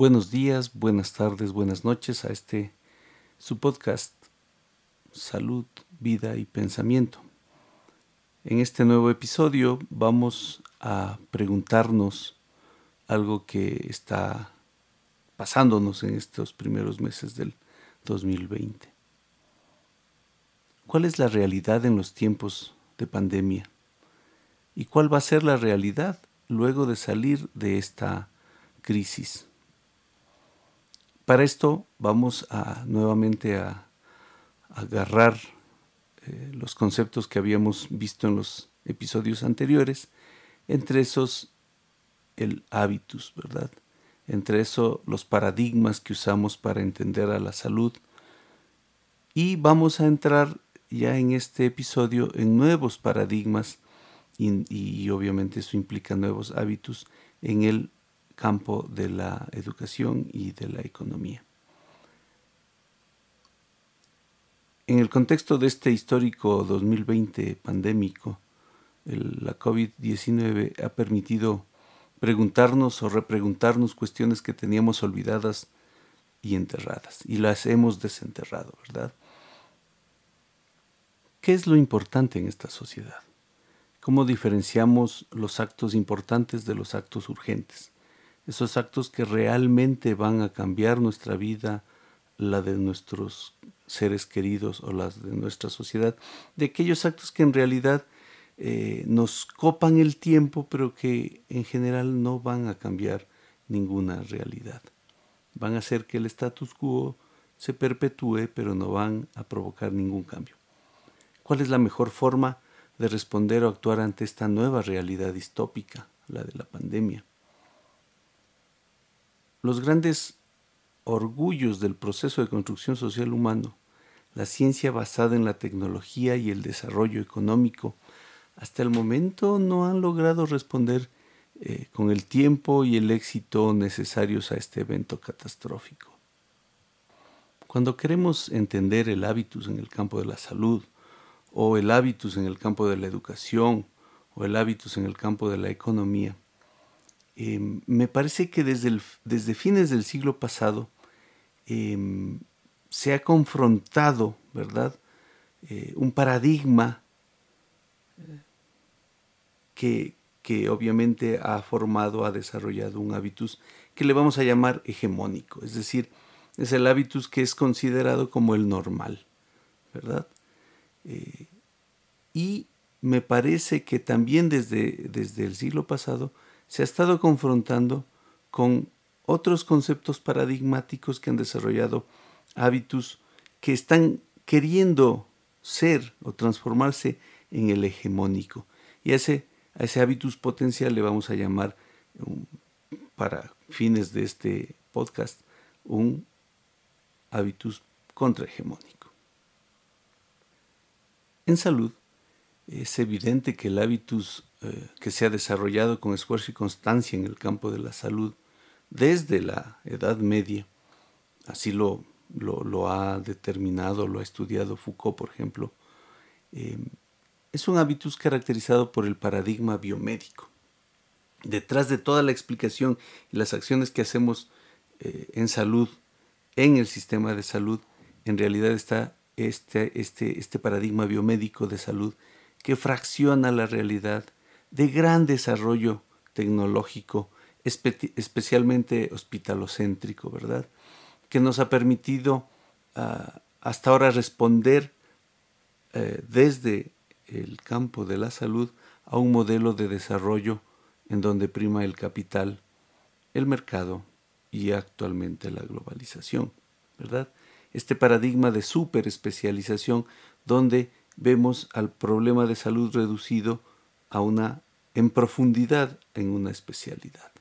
Buenos días, buenas tardes, buenas noches a este su podcast Salud, Vida y Pensamiento. En este nuevo episodio vamos a preguntarnos algo que está pasándonos en estos primeros meses del 2020. ¿Cuál es la realidad en los tiempos de pandemia? ¿Y cuál va a ser la realidad luego de salir de esta crisis? Para esto vamos a nuevamente a, agarrar eh, los conceptos que habíamos visto en los episodios anteriores, entre esos el hábitus, ¿verdad? Entre eso los paradigmas que usamos para entender a la salud. Y vamos a entrar ya en este episodio en nuevos paradigmas y, y obviamente eso implica nuevos hábitos en el campo de la educación y de la economía. En el contexto de este histórico 2020 pandémico, la COVID-19 ha permitido preguntarnos o repreguntarnos cuestiones que teníamos olvidadas y enterradas, y las hemos desenterrado, ¿verdad? ¿Qué es lo importante en esta sociedad? ¿Cómo diferenciamos los actos importantes de los actos urgentes? Esos actos que realmente van a cambiar nuestra vida, la de nuestros seres queridos o las de nuestra sociedad, de aquellos actos que en realidad eh, nos copan el tiempo, pero que en general no van a cambiar ninguna realidad. Van a hacer que el status quo se perpetúe, pero no van a provocar ningún cambio. ¿Cuál es la mejor forma de responder o actuar ante esta nueva realidad distópica, la de la pandemia? Los grandes orgullos del proceso de construcción social humano, la ciencia basada en la tecnología y el desarrollo económico, hasta el momento no han logrado responder eh, con el tiempo y el éxito necesarios a este evento catastrófico. Cuando queremos entender el hábitus en el campo de la salud, o el hábitus en el campo de la educación, o el hábitus en el campo de la economía, Em, me parece que desde, desde, fines del siglo pasado em, se ha confrontado, ¿verdad? Eh, un paradigma que, que, obviamente ha formado, ha desarrollado un hábitus que le vamos a llamar hegemónico, es decir, es el hábitus que es considerado como el normal, ¿verdad? Eh, y me parece que también desde, desde el siglo pasado se ha estado confrontando con otros conceptos paradigmáticos que han desarrollado hábitos que están queriendo ser o transformarse en el hegemónico. Y a ese, a ese hábitus potencial le vamos a llamar, para fines de este podcast, un hábitus contrahegemónico. En salud, es evidente que el hábitus que se ha desarrollado con esfuerzo y constancia en el campo de la salud desde la Edad Media, así lo, lo, ha determinado, lo ha estudiado Foucault, por ejemplo, eh, es un hábitus caracterizado por el paradigma biomédico. Detrás de toda la explicación y las acciones que hacemos eh, en salud, en el sistema de salud, en realidad está este, este, este paradigma biomédico de salud que fracciona la realidad de gran desarrollo tecnológico, especialmente hospitalocéntrico, ¿verdad? Que nos ha permitido ah, hasta ahora responder eh, desde el campo de la salud a un modelo de desarrollo en donde prima el capital, el mercado y actualmente la globalización, ¿verdad? Este paradigma de superespecialización donde vemos al problema de salud reducido a una en profundidad en una especialidad.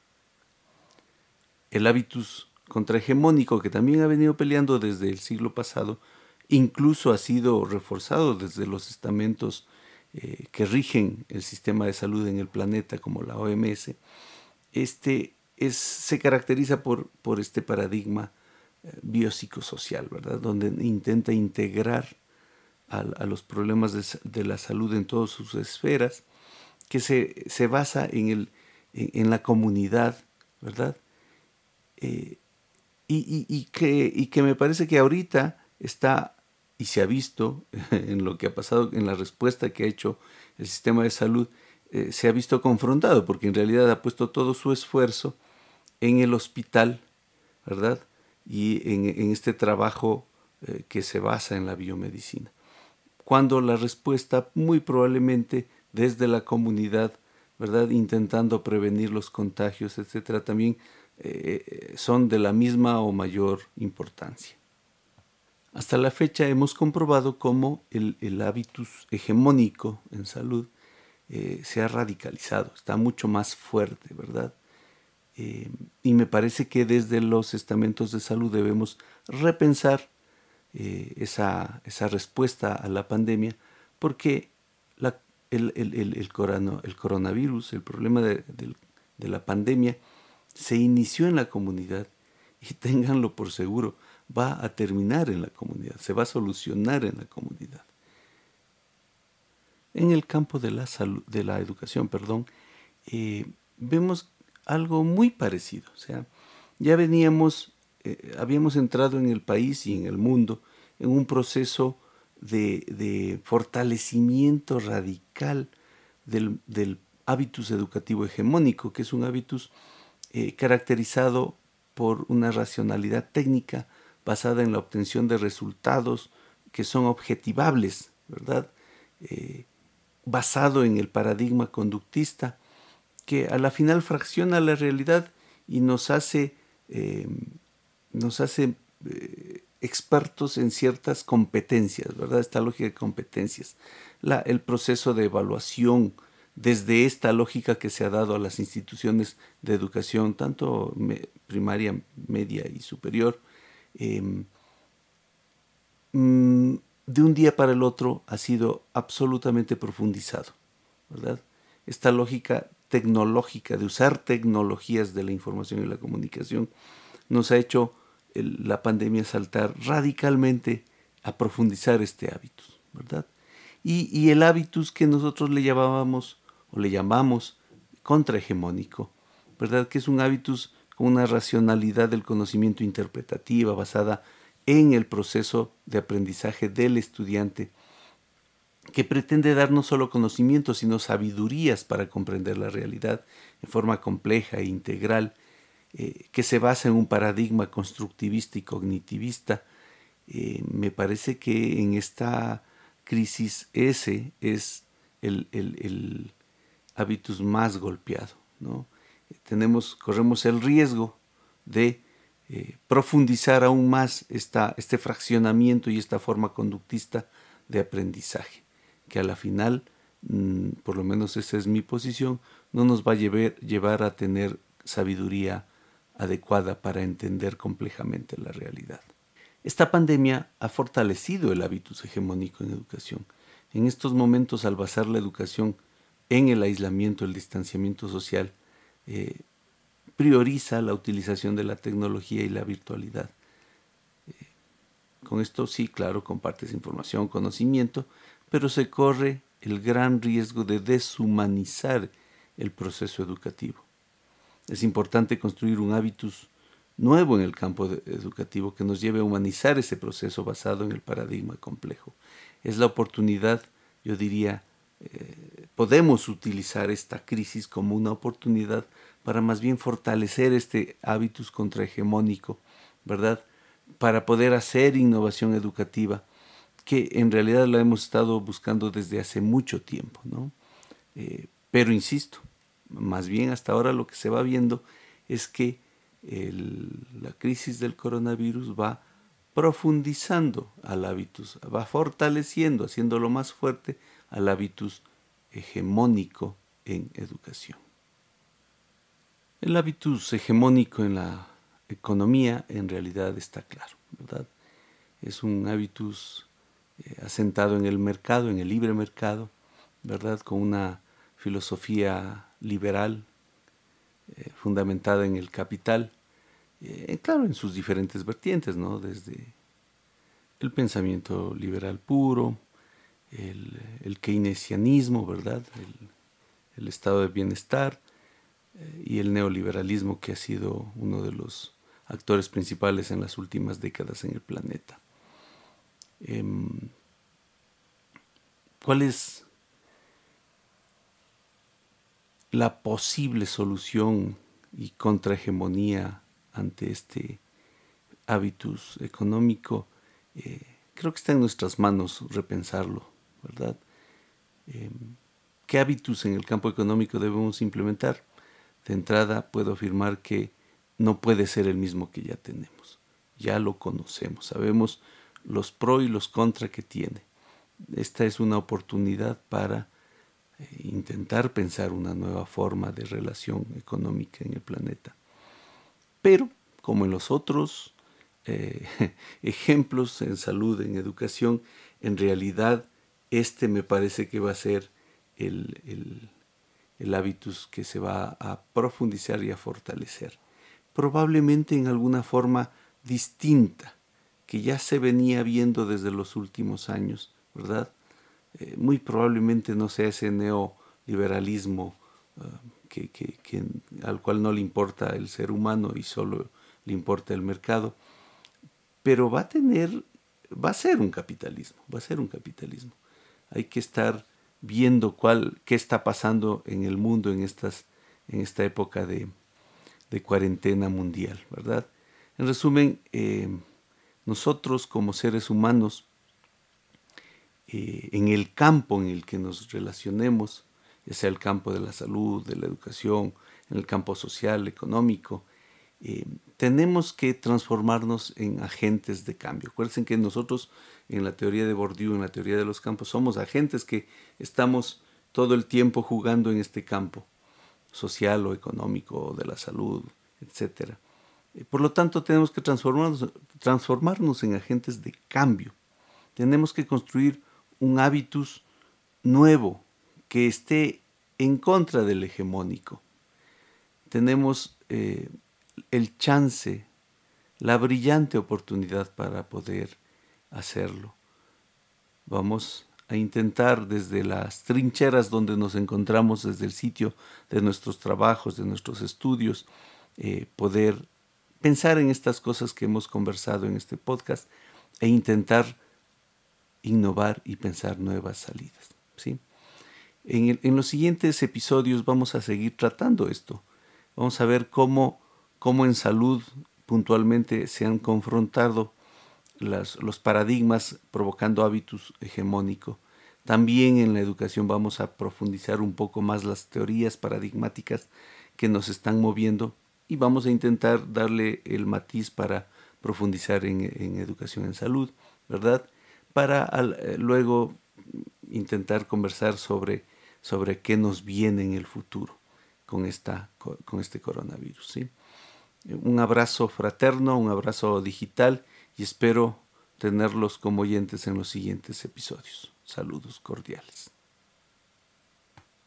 El hábitus contrahegemónico que también ha venido peleando desde el siglo pasado, incluso ha sido reforzado desde los estamentos eh, que rigen el sistema de salud en el planeta, como la OMS, este es, se caracteriza por, por este paradigma eh, biopsicosocial, ¿verdad? Donde intenta integrar a, los problemas de, la salud en todas sus esferas, que se, se basa en, el, en, la comunidad, ¿verdad? Eh, y, que, y que me parece que ahorita está y se ha visto en lo que ha pasado, en la respuesta que ha hecho el sistema de salud, eh, se ha visto confrontado, porque en realidad ha puesto todo su esfuerzo en el hospital, ¿verdad? Y en, este trabajo eh, que se basa en la biomedicina. Cuando la respuesta muy probablemente desde la comunidad, ¿verdad? Intentando prevenir los contagios, etcétera, también eh, son de la misma o mayor importancia. Hasta la fecha hemos comprobado cómo el, hábitus hegemónico en salud eh, se ha radicalizado, está mucho más fuerte, ¿verdad? Eh, y me parece que desde los estamentos de salud debemos repensar esa, esa, respuesta a la pandemia, porque la, el, el, el, el, coronavirus, el problema de, de la pandemia, se inició en la comunidad y ténganlo por seguro, va a terminar en la comunidad, se va a solucionar en la comunidad. En el campo de la, salud, de la educación, perdón, eh, vemos algo muy parecido. O sea, ya veníamos, eh, habíamos entrado en el país y en el mundo en un proceso de, fortalecimiento radical del, hábitus educativo hegemónico, que es un hábitus eh, caracterizado por una racionalidad técnica basada en la obtención de resultados que son objetivables, ¿verdad? basado en el paradigma conductista, que a la final fracciona la realidad y nos hace, em, nos hace eh, expertos en ciertas competencias, ¿verdad? Esta lógica de competencias. La, el proceso de evaluación desde esta lógica que se ha dado a las instituciones de educación, tanto primaria, media y superior, em, mm, de un día para el otro ha sido absolutamente profundizado, ¿verdad? Esta lógica tecnológica de usar tecnologías de la información y la comunicación nos ha hecho la pandemia saltar radicalmente a profundizar este hábitus, ¿verdad? Y, y, el hábitus que nosotros le llamábamos o le llamamos contrahegemónico, ¿verdad? Que es un hábitus con una racionalidad del conocimiento interpretativa basada en el proceso de aprendizaje del estudiante, que pretende dar no solo conocimientos, sino sabidurías para comprender la realidad en forma compleja e integral, eh, que se basa en un paradigma constructivista y cognitivista. Eh, me parece que en esta crisis ese es el, el, hábitus más golpeado. ¿no? Tenemos, corremos el riesgo de eh, profundizar aún más esta, este fraccionamiento y esta forma conductista de aprendizaje, que a la final, mm, por lo menos esa es mi posición, no nos va a llevar, llevar a tener sabiduría adecuada para entender complejamente la realidad. Esta pandemia ha fortalecido el hábitus hegemónico en educación. En estos momentos, al basar la educación en el aislamiento, el distanciamiento social, eh, prioriza la utilización de la tecnología y la virtualidad. Eh, con esto sí, claro, compartes información, conocimiento, pero se corre el gran riesgo de deshumanizar el proceso educativo. Es importante construir un hábitus nuevo en el campo educativo que nos lleve a humanizar ese proceso basado en el paradigma complejo. Es la oportunidad, yo diría, eh, podemos utilizar esta crisis como una oportunidad para más bien fortalecer este hábitus contrahegemónico, ¿verdad? Para poder hacer innovación educativa, que en realidad la hemos estado buscando desde hace mucho tiempo, ¿no? Eh, pero insisto, más bien hasta ahora lo que se va viendo es que la crisis del coronavirus va profundizando al hábitus, va fortaleciendo, haciéndolo más fuerte al hábitus hegemónico en educación. El hábitus hegemónico en la economía en realidad está claro, ¿verdad? Es un hábitus eh, asentado en el mercado, en el libre mercado, ¿verdad? Con una filosofía liberal eh, fundamentada en el capital, eh, claro, en sus diferentes vertientes, ¿no? Desde el pensamiento liberal puro, el, keynesianismo, ¿verdad? el estado de bienestar, y el neoliberalismo que ha sido uno de los actores principales en las últimas décadas en el planeta. Em, ¿Cuál es la posible solución y contrahegemonía ante este hábitus económico? Eh, creo que está en nuestras manos repensarlo, ¿verdad? Em, ¿Qué hábitos en el campo económico debemos implementar? De entrada puedo afirmar que no puede ser el mismo que ya tenemos. Ya lo conocemos, sabemos los pro y los contra que tiene. Esta es una oportunidad para intentar pensar una nueva forma de relación económica en el planeta. Pero, como en los otros eh, ejemplos en salud, en educación, en realidad este me parece que va a ser el, el, el hábitus que se va a profundizar y a fortalecer. Probablemente en alguna forma distinta, que ya se venía viendo desde los últimos años, ¿verdad? Eh, muy probablemente no sea ese neoliberalismo uh, que, que, al cual no le importa el ser humano y solo le importa el mercado, pero va a tener, va a ser un capitalismo, va a ser un capitalismo. Hay que estar viendo cuál, qué está pasando en el mundo en, estas, en esta época de, de cuarentena mundial, ¿verdad? En resumen, eh, nosotros como seres humanos, eh, en el campo en el que nos relacionemos, ya sea el campo de la salud, de la educación, en el campo social, económico, eh, tenemos que transformarnos en agentes de cambio. Acuérdense que nosotros en la teoría de Bourdieu, en la teoría de los campos, somos agentes que estamos todo el tiempo jugando en este campo social o económico, de la salud, etc. Eh, por lo tanto, tenemos que transformarnos, transformarnos en agentes de cambio. Tenemos que construir un hábitus nuevo que esté en contra del hegemónico. Tenemos eh, el chance, la brillante oportunidad para poder hacerlo. Vamos a intentar desde las trincheras donde nos encontramos, desde el sitio de nuestros trabajos, de nuestros estudios, eh, poder pensar en estas cosas que hemos conversado en este podcast e intentar innovar y pensar nuevas salidas. ¿sí? En, los siguientes episodios vamos a seguir tratando esto. Vamos a ver cómo cómo en salud puntualmente se han confrontado las, los paradigmas provocando hábitos hegemónicos. También en la educación vamos a profundizar un poco más las teorías paradigmáticas que nos están moviendo y vamos a intentar darle el matiz para profundizar en educación en salud, ¿verdad? Para eh, luego intentar conversar sobre, sobre qué nos viene en el futuro con, esta, con este coronavirus, ¿sí? Un abrazo fraterno, un abrazo digital y espero tenerlos como oyentes en los siguientes episodios. Saludos cordiales.